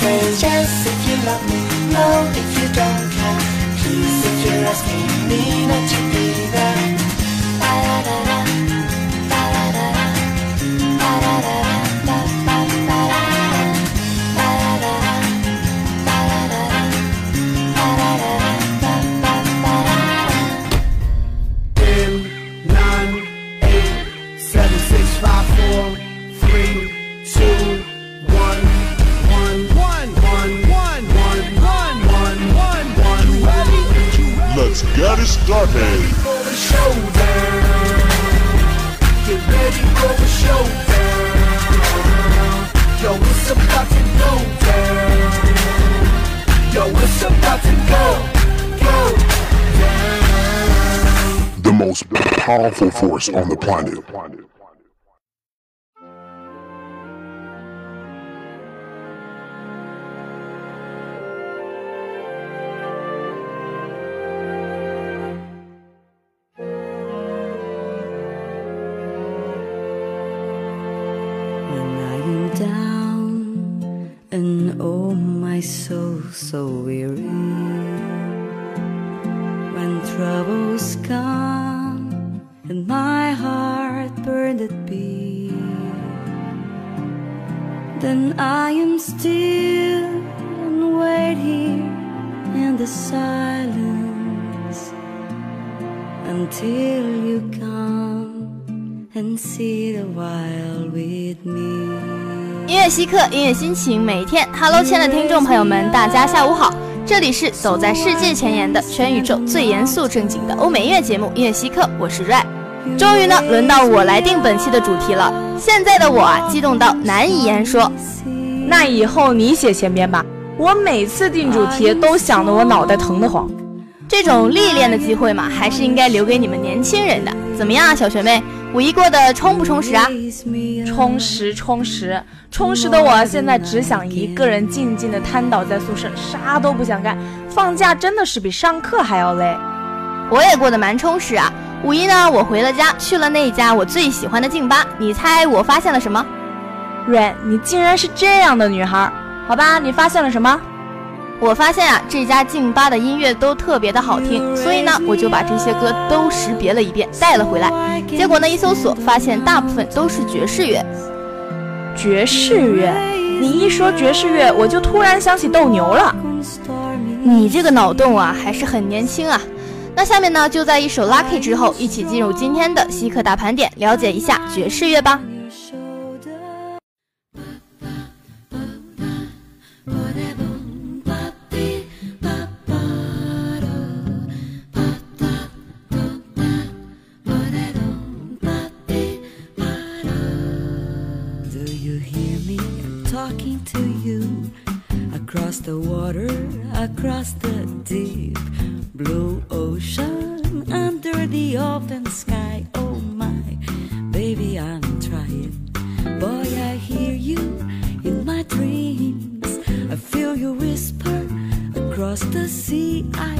phrase Yes, if you love me, no, if you don't care. Please, if you're asking me not to Let's get it started. Get ready for the showdown. Yo, it's about to go down. Yo, it's about to go, go down. The most powerful force on the planet. 稀客，音乐心情，每一天。Hello，亲爱的听众朋友们，大家下午好，这里是走在世界前沿的全宇宙最严肃正经的欧美音乐节目《音乐稀客》，我是 Ray。终于呢，轮到我来定本期的主题了。现在的我啊，激动到难以言说。那以后你写前边吧，我每次定主题都想得我脑袋疼得慌。这种历练的机会嘛，还是应该留给你们年轻人的。怎么样啊，小学妹？五一过得充不充实啊？充实，充实，充实的我现在只想一个人静静的瘫倒在宿舍，啥都不想干。放假真的是比上课还要累。我也过得蛮充实啊。五一呢，我回了家，去了那家我最喜欢的劲吧。你猜我发现了什么？瑞，你竟然是这样的女孩。好吧，你发现了什么？我发现啊，这家劲吧的音乐都特别的好听，所以呢，我就把这些歌都识别了一遍，带了回来。结果呢，一搜索发现大部分都是爵士乐。爵士乐？你一说爵士乐，我就突然想起斗牛了。你这个脑洞啊，还是很年轻啊。那下面呢，就在一首《Lucky》之后，一起进入今天的稀客大盘点，了解一下爵士乐吧。Talking to you across the water, across the deep blue ocean, under the open sky. Oh my, baby, I'm trying. Boy, I hear you in my dreams. I feel you whisper across the sea. I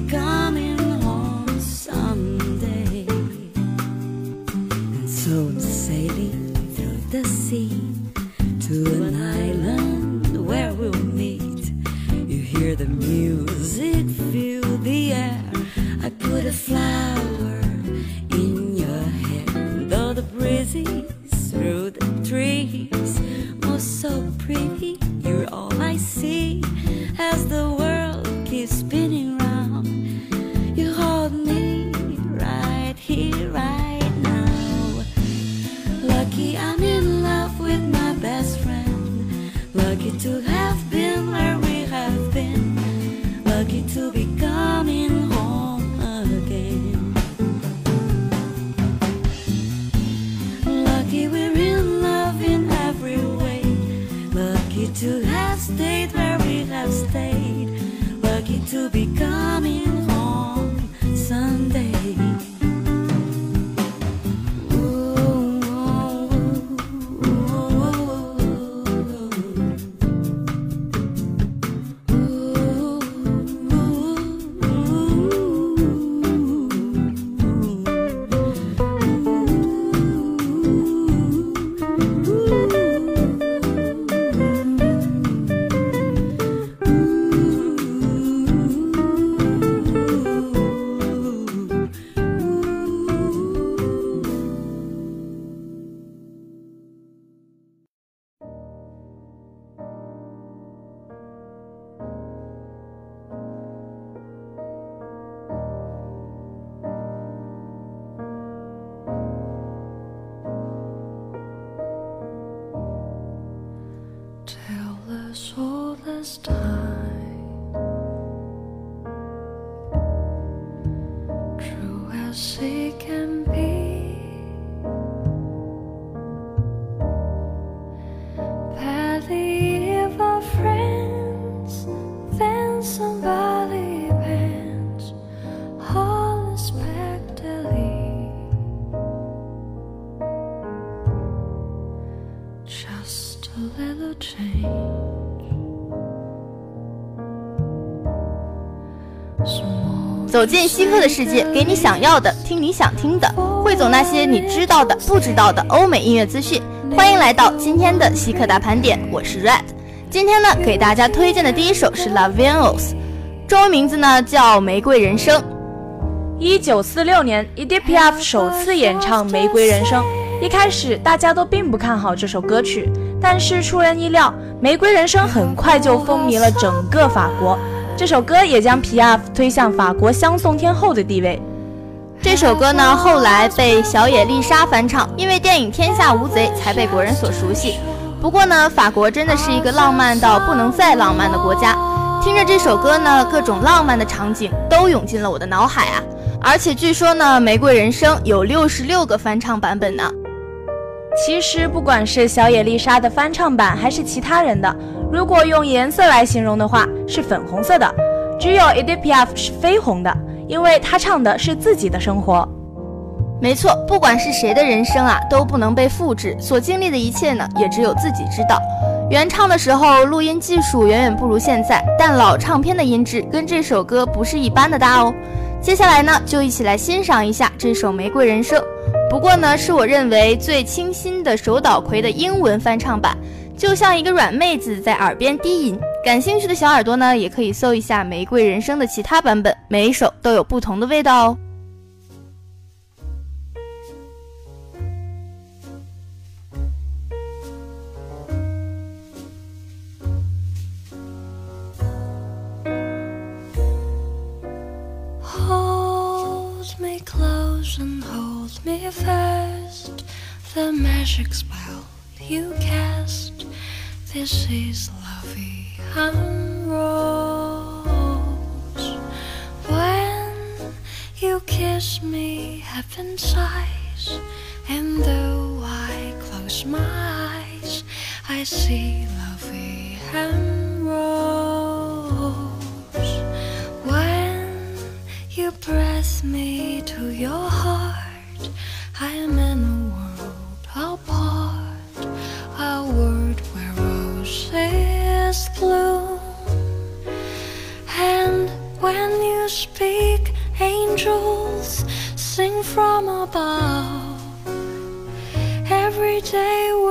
the flowers. 走进希克的世界，给你想要的，听你想听的，汇总那些你知道的、不知道的欧美音乐资讯。欢迎来到今天的希克大盘点，我是 Red。今天呢，给大家推荐的第一首是 La Venus，中文名字呢叫《玫瑰人生》。一九四六年，Edipia 首次演唱《玫瑰人生》。一开始大家都并不看好这首歌曲，但是出人意料，《玫瑰人生》很快就风靡了整个法国。这首歌也将皮亚夫推向法国香颂天后的地位。这首歌呢，后来被小野丽莎翻唱，因为电影《天下无贼》才被国人所熟悉。不过呢，法国真的是一个浪漫到不能再浪漫的国家。听着这首歌呢，各种浪漫的场景都涌进了我的脑海啊！而且据说呢，《玫瑰人生》有六十六个翻唱版本呢。其实不管是小野丽莎的翻唱版，还是其他人的。如果用颜色来形容的话，是粉红色的；只有 e d i p i a f 是绯红的，因为他唱的是自己的生活。没错，不管是谁的人生啊，都不能被复制，所经历的一切呢，也只有自己知道。原唱的时候，录音技术远远不如现在，但老唱片的音质跟这首歌不是一般的搭哦。接下来呢，就一起来欣赏一下这首《玫瑰人生》，不过呢，是我认为最清新的手岛葵的英文翻唱版。就像一个软妹子在耳边低吟，感兴趣的小耳朵呢，也可以搜一下《玫瑰人生》的其他版本，每一首都有不同的味道哦。Hold me close and hold me fast. The magic spell you cast. This is lovey rose. When you kiss me, heaven sighs. And though I close my eyes, I see lovey en rose. When you press me to your heart, I am in a world apart, world where roses bloom. And when you speak, angels sing from above. Everyday words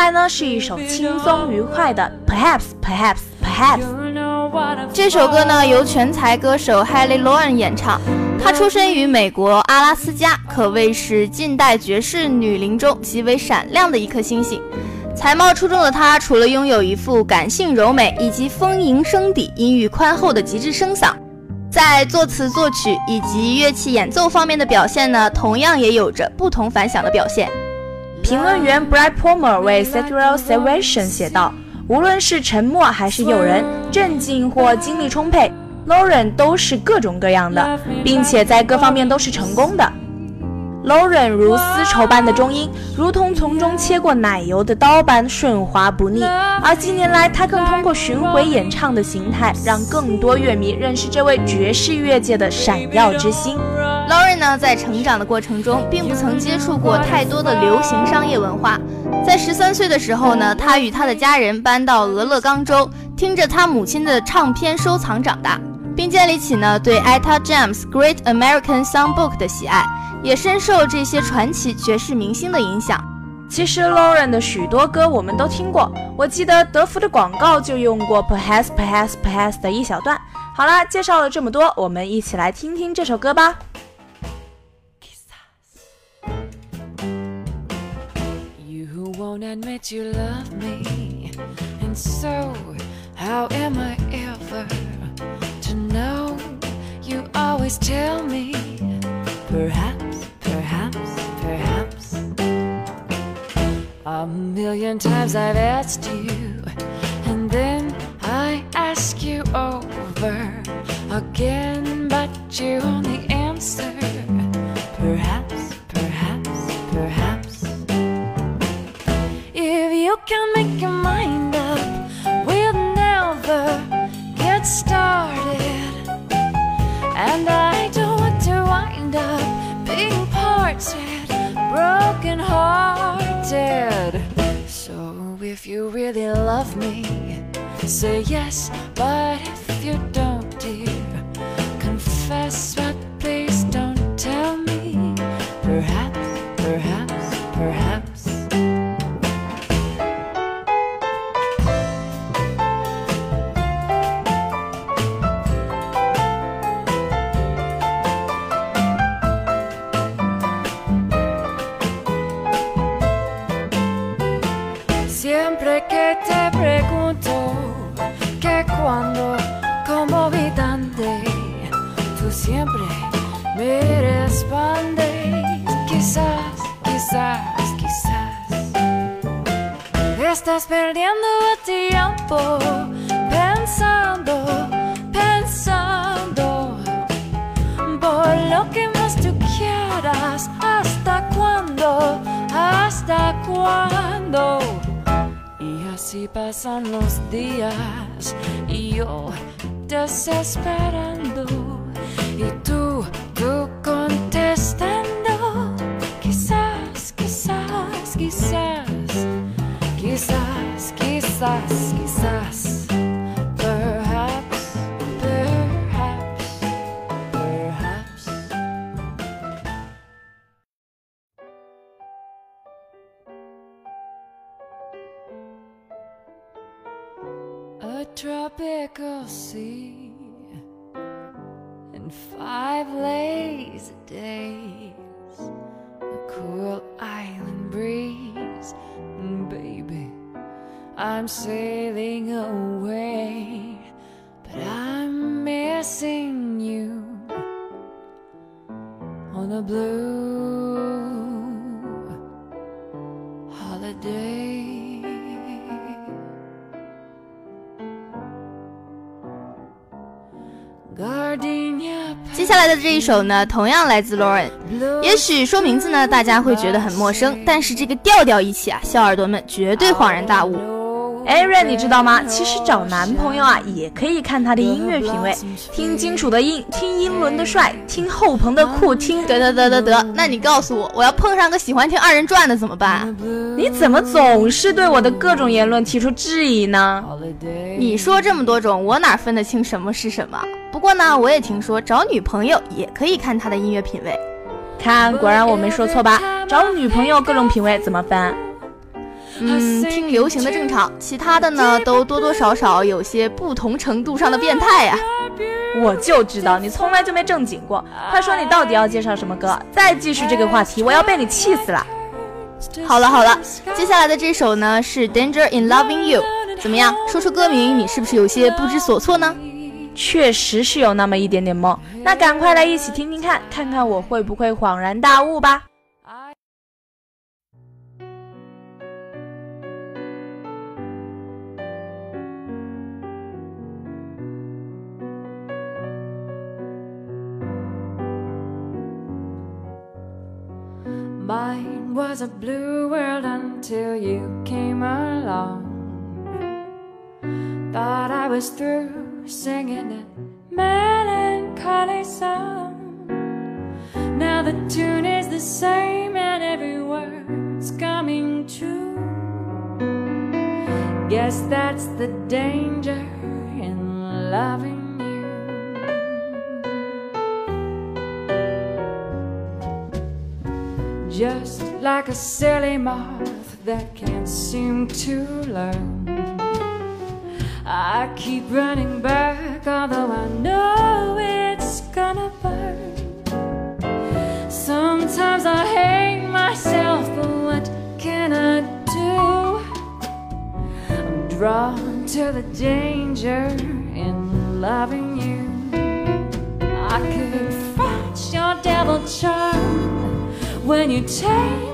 来呢是一首轻松愉快的 Perhaps Perhaps Perhaps。这首歌呢由全才歌手 Haley Lauren 演唱。她出生于美国阿拉斯加，可谓是近代爵士女伶中极为闪亮的一颗星星。才貌出众的她，除了拥有一副感性柔美以及丰盈声底、音域宽厚的极致声嗓，在作词作曲以及乐器演奏方面的表现呢，同样也有着不同凡响的表现。评论员 Brad Palmer 为 Sexual Salvation 写道：“无论是沉默还是诱人，镇静或精力充沛，Lauren 都是各种各样的，并且在各方面都是成功的。Lauren 如丝绸般的中音，如同从中切过奶油的刀般顺滑不腻。而近年来，他更通过巡回演唱的形态，让更多乐迷认识这位爵士乐界的闪耀之星。” Lauren 呢，在成长的过程中，并不曾接触过太多的流行商业文化。在十三岁的时候呢，他与他的家人搬到俄勒冈州，听着他母亲的唱片收藏长大，并建立起呢对 Etta James Great American Songbook 的喜爱，也深受这些传奇爵士明星的影响。其实 Lauren 的许多歌我们都听过，我记得德芙的广告就用过 Perhaps Perhaps Perhaps 的一小段。好啦，介绍了这么多，我们一起来听听这首歌吧。Won't admit you love me. And so, how am I ever to know? You always tell me, perhaps, perhaps, perhaps. A million times I've asked you, and then I ask you over again, but you really love me, say yes. But if Quizás, quizás, quizás. Estás perdiendo el tiempo pensando, pensando por lo que más tú quieras. ¿Hasta cuándo? ¿Hasta cuándo? Y así pasan los días y yo desesperando y tú, tú contestando. Day 接下来的这一首呢，同样来自 Lauren。也许说名字呢，大家会觉得很陌生，但是这个调调一起啊，小耳朵们绝对恍然大悟。艾瑞，你知道吗？其实找男朋友啊，也可以看他的音乐品味，听金属的硬，听英伦的帅，听后朋的酷，听得得得得得。那你告诉我，我要碰上个喜欢听二人转的怎么办啊？你怎么总是对我的各种言论提出质疑呢？你说这么多种，我哪分得清什么是什么？不过呢，我也听说找女朋友也可以看他的音乐品味。看，果然我没说错吧？找女朋友各种品味怎么分？嗯，听流行的正常，其他的呢都多多少少有些不同程度上的变态呀、我就知道你从来就没正经过。快说你到底要介绍什么歌？再继续这个话题，我要被你气死了。好了好了，接下来的这首呢是《Danger in Loving You》，怎么样？说出歌名，你是不是有些不知所措呢？确实是有那么一点点懵。那赶快来一起听听看，看看我会不会恍然大悟吧。Mine was a blue world until you came along. Thought I was through singing that melancholy song. Now the tune is the same and every word's coming true. Guess that's the danger in loving Just like a silly moth that can't seem to learn. I keep running back, although I know it's gonna burn. Sometimes I hate myself, but what can I do? I'm drawn to the danger in loving you. I could fight your devil charm when you take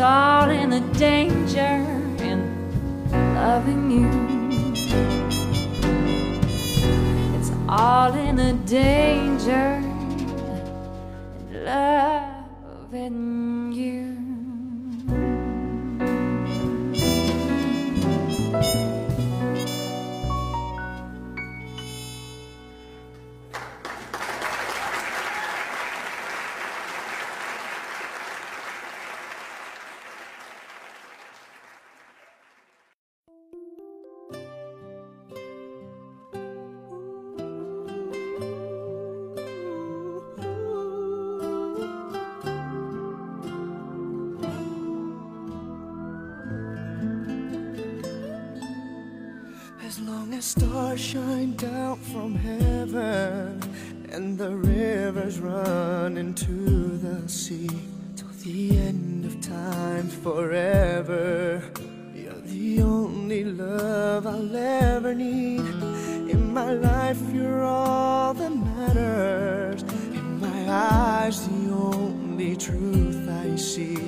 all in the danger in loving you. It's all in the danger in loving you. You're all that matters. In my eyes, the only truth I see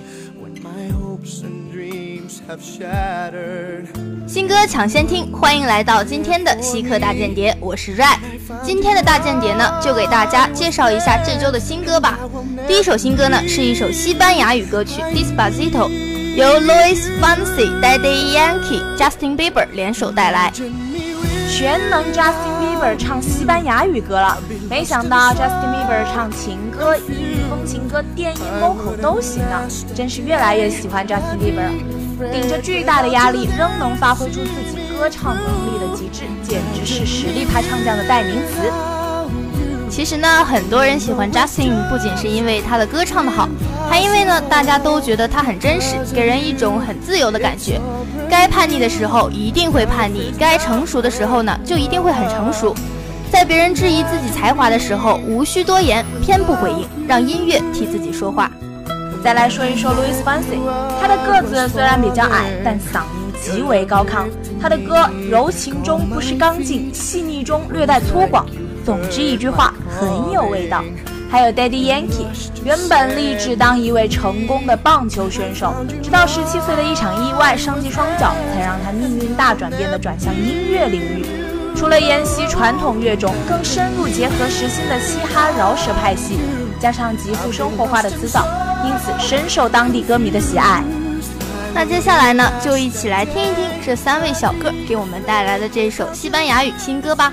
when my hopes and dreams have shattered. 新歌抢先听，欢迎来到今天的稀客大间谍，我是 Ray。今天的大间谍呢，就给大家介绍一下这周的新歌吧。第一首新歌呢，是一首西班牙语歌曲《Despacito》，由 Luis Fonsi、Daddy Yankee、Justin Bieber 联手带来。全能 Justin Bieber 唱西班牙语歌了，没想到 Justin Bieber 唱情歌、异域风情歌、电音 vocal 都行啊，真是越来越喜欢 Justin Bieber。顶着巨大的压力，仍能发挥出自己歌唱能力的极致，简直是实力派唱将的代名词。其实呢，很多人喜欢 Justin 不仅是因为他的歌唱的好，还因为呢，大家都觉得他很真实，给人一种很自由的感觉。该叛逆的时候一定会叛逆，该成熟的时候呢，就一定会很成熟。在别人质疑自己才华的时候，无需多言，偏不回应，让音乐替自己说话。再来说一说 Louis Fonsi，他的个子虽然比较矮，但嗓音极为高亢。他的歌柔情中不失刚劲，细腻中略带粗犷。总之一句话，很有味道。还有 Daddy Yankee，原本立志当一位成功的棒球选手，直到十七岁的一场意外伤及双脚，才让他命运大转变的转向音乐领域。除了沿袭传统乐种，更深入结合时兴的嘻哈饶舌派系，加上极富生活化的词藻，因此深受当地歌迷的喜爱。那接下来呢，就一起来听一听这三位小哥给我们带来的这首西班牙语新歌吧。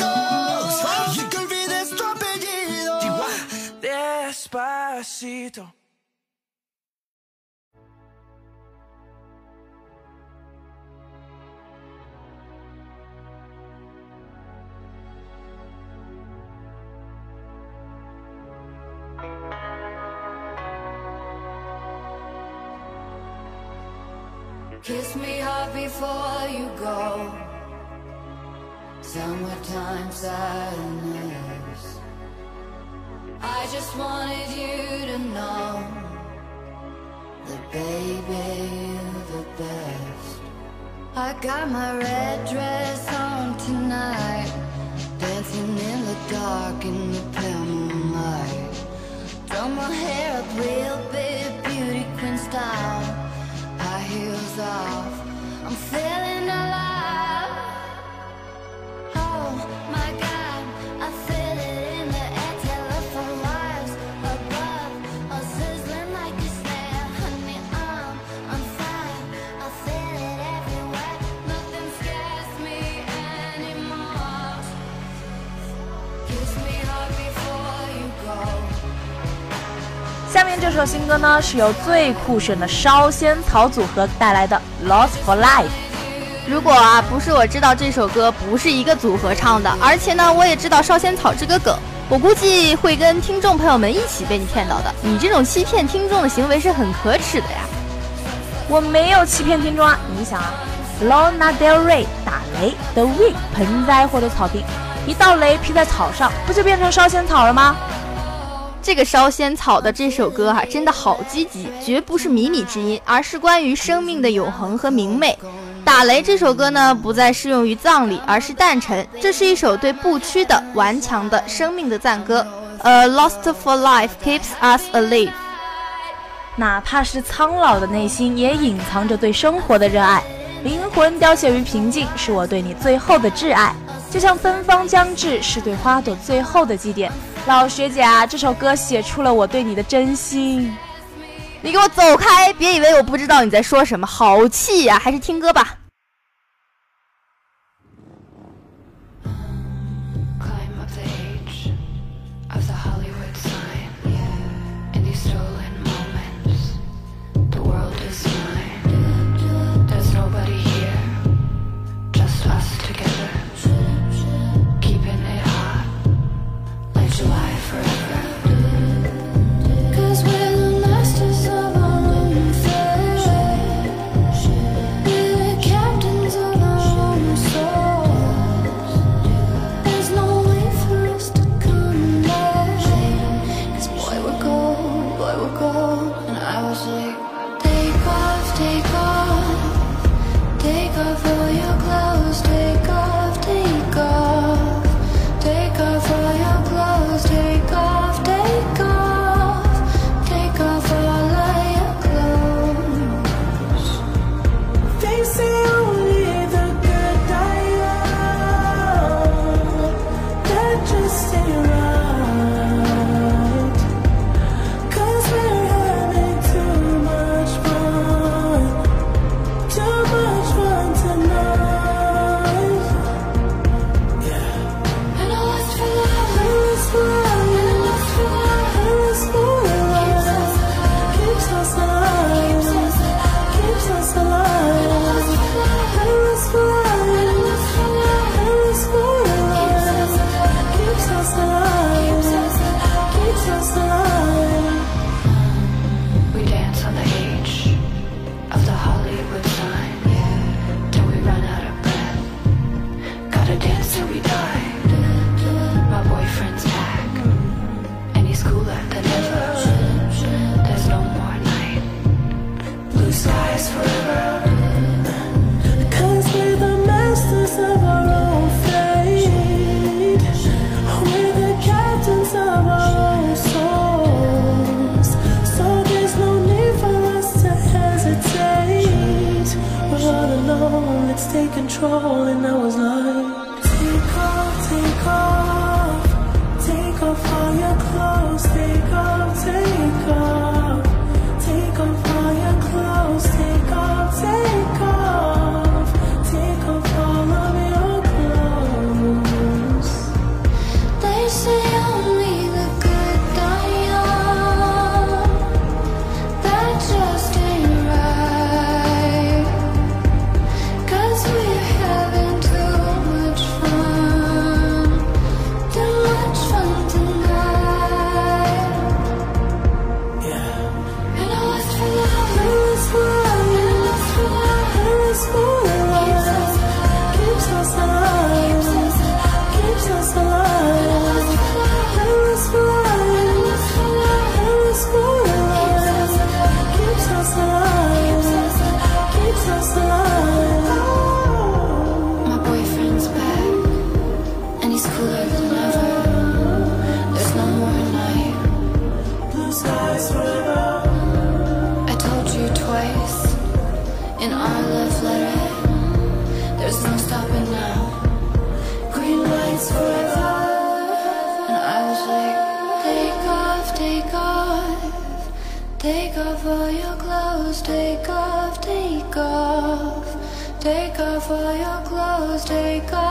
Despacito. Kiss me hard before you go. Summertime sadness. I just wanted you to know that baby you're the best. I got my red dress on tonight, dancing in the dark in the pale moonlight. Done my hair up real big, beauty queen style. High heels off, I'm feeling 这首新歌呢是由最酷炫的烧仙草组合带来的 lost for life 如果啊不是我知道这首歌不是一个组合唱的而且呢我也知道烧仙草这个梗我估计会跟听众朋友们一起被你骗到的。你这种欺骗听众的行为是很可耻的呀。我没有欺骗听众啊你们想啊 lonna del rey 打雷 the wind 盆栽或者草坪一道雷劈在草上不就变成烧仙草了吗？这个烧仙草的这首歌哈真的好积极绝不是靡靡之音而是关于生命的永恒和明媚。打雷这首歌呢不再适用于葬礼而是诞辰这是一首对不屈的顽强的生命的赞歌。A lost for life keeps us alive 哪怕是苍老的内心也隐藏着对生活的热爱。灵魂凋谢于平静是我对你最后的挚爱。就像芬芳将至是对花朵最后的祭奠。老学姐啊这首歌写出了我对你的真心。你给我走开别以为我不知道你在说什么好气呀还是听歌吧。I was lying. Take off, take off, take off all your clothes, take off, take off. Take off all your clothes, take off.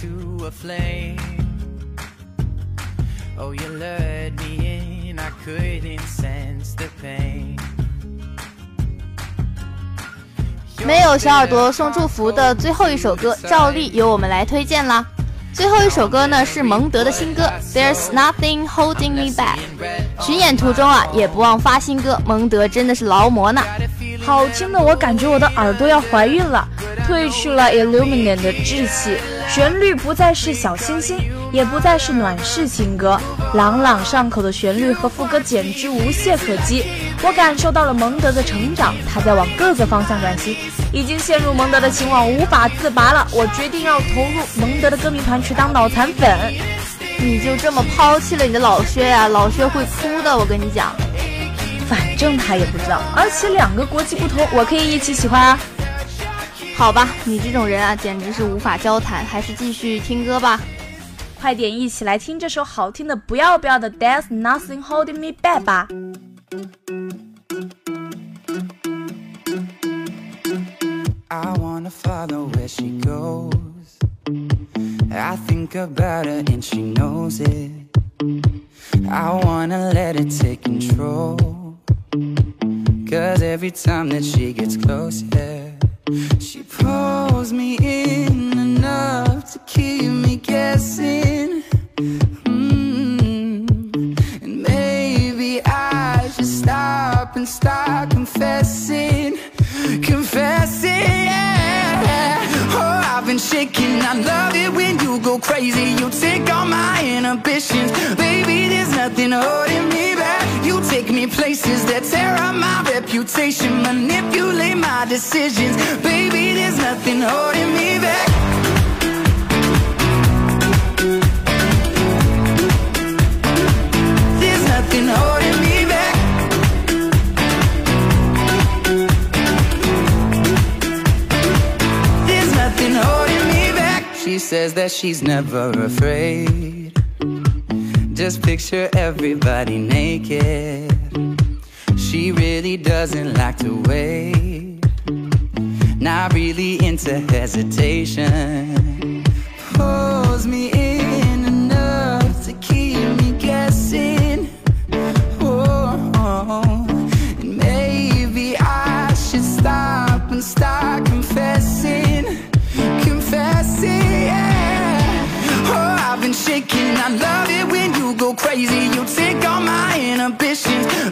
to a flame. Oh, you lured me in, I couldn't sense the pain. 没有小耳朵送祝福的最后一首歌，照例由我们来推荐啦。最后一首歌呢是蒙德的新歌《There's Nothing Holding Me Back》。巡演途中啊，也不忘发新歌，蒙德真的是劳模呢。好听的，我感觉我的耳朵要怀孕了。褪去了 Illuminate 的稚气，旋律不再是小清新，也不再是暖式情歌，朗朗上口的旋律和副歌简直无懈可击。我感受到了蒙德的成长，他在往各个方向转型，已经陷入蒙德的情网无法自拔了。我决定要投入蒙德的歌迷团去当脑残粉。你就这么抛弃了你的老薛呀、老薛会哭的，我跟你讲。反正他也不知道，而且两个国籍不同，我可以一起喜欢啊。好吧，你这种人啊，简直是无法交谈，还是继续听歌吧。快点一起来听这首好听的不要不要的《There's Nothing Holding Me Back》吧。I wanna follow where she goes. I think about her and she knows it. I wanna let her take control. Cause every time that she gets closer, she pulls me in enough to keep me guessing. Mm. And maybe I should stop and start confessing. Confessing, yeah. Oh, I've been shaking. I love it when you go crazy. You take all my inhibitions. Baby, there's nothing holding me back. You places that tear up my reputation. Manipulate my decisions. Baby, there's nothing holding me back. There's nothing holding me back. There's nothing holding me back. She says that she's never afraid. Just picture everybody naked. She really doesn't like to wait. Not really into hesitation. Pulls me in enough to keep me guessing. Oh, and maybe I should stop and start confessing. Confessing, yeah. Oh, I've been shaking. I love it when you go crazy. You take all my inhibitions.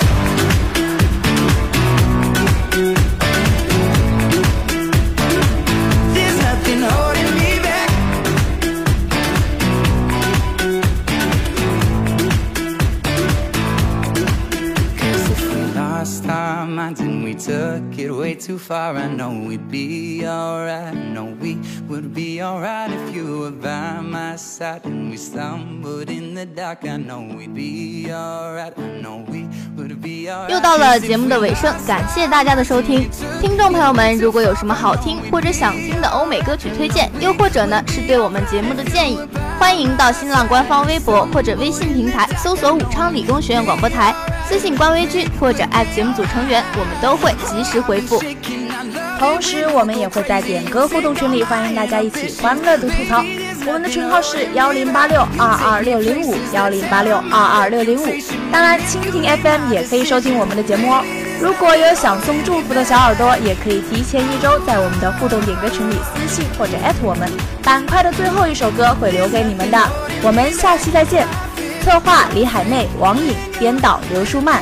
It way too far, I know we'd be alright. I know we would be alright if you were by my side. And we stumbled in the dark, I know we'd be alright. I know we would be alright. 又到了节目的尾声，感谢大家的收听。听众朋友们，如果有什么好听或者想听的欧美歌曲推荐，又或者呢是对我们节目的建议，欢迎到新浪官方微博或者微信平台搜索武昌理工学院广播台，私信官微君或者艾特节目组成员，我们都会及时回复。同时，我们也会在点歌互动群里欢迎大家一起欢乐的吐槽。我们的群号是幺零八六二二六零五幺零八六二二六零五。当然，蜻蜓 FM 也可以收听我们的节目哦。如果有想送祝福的小耳朵，也可以提前一周在我们的互动点歌群里私信或者艾特我们。板块的最后一首歌会留给你们的。我们下期再见。策划李海妹、王颖，编导刘舒曼。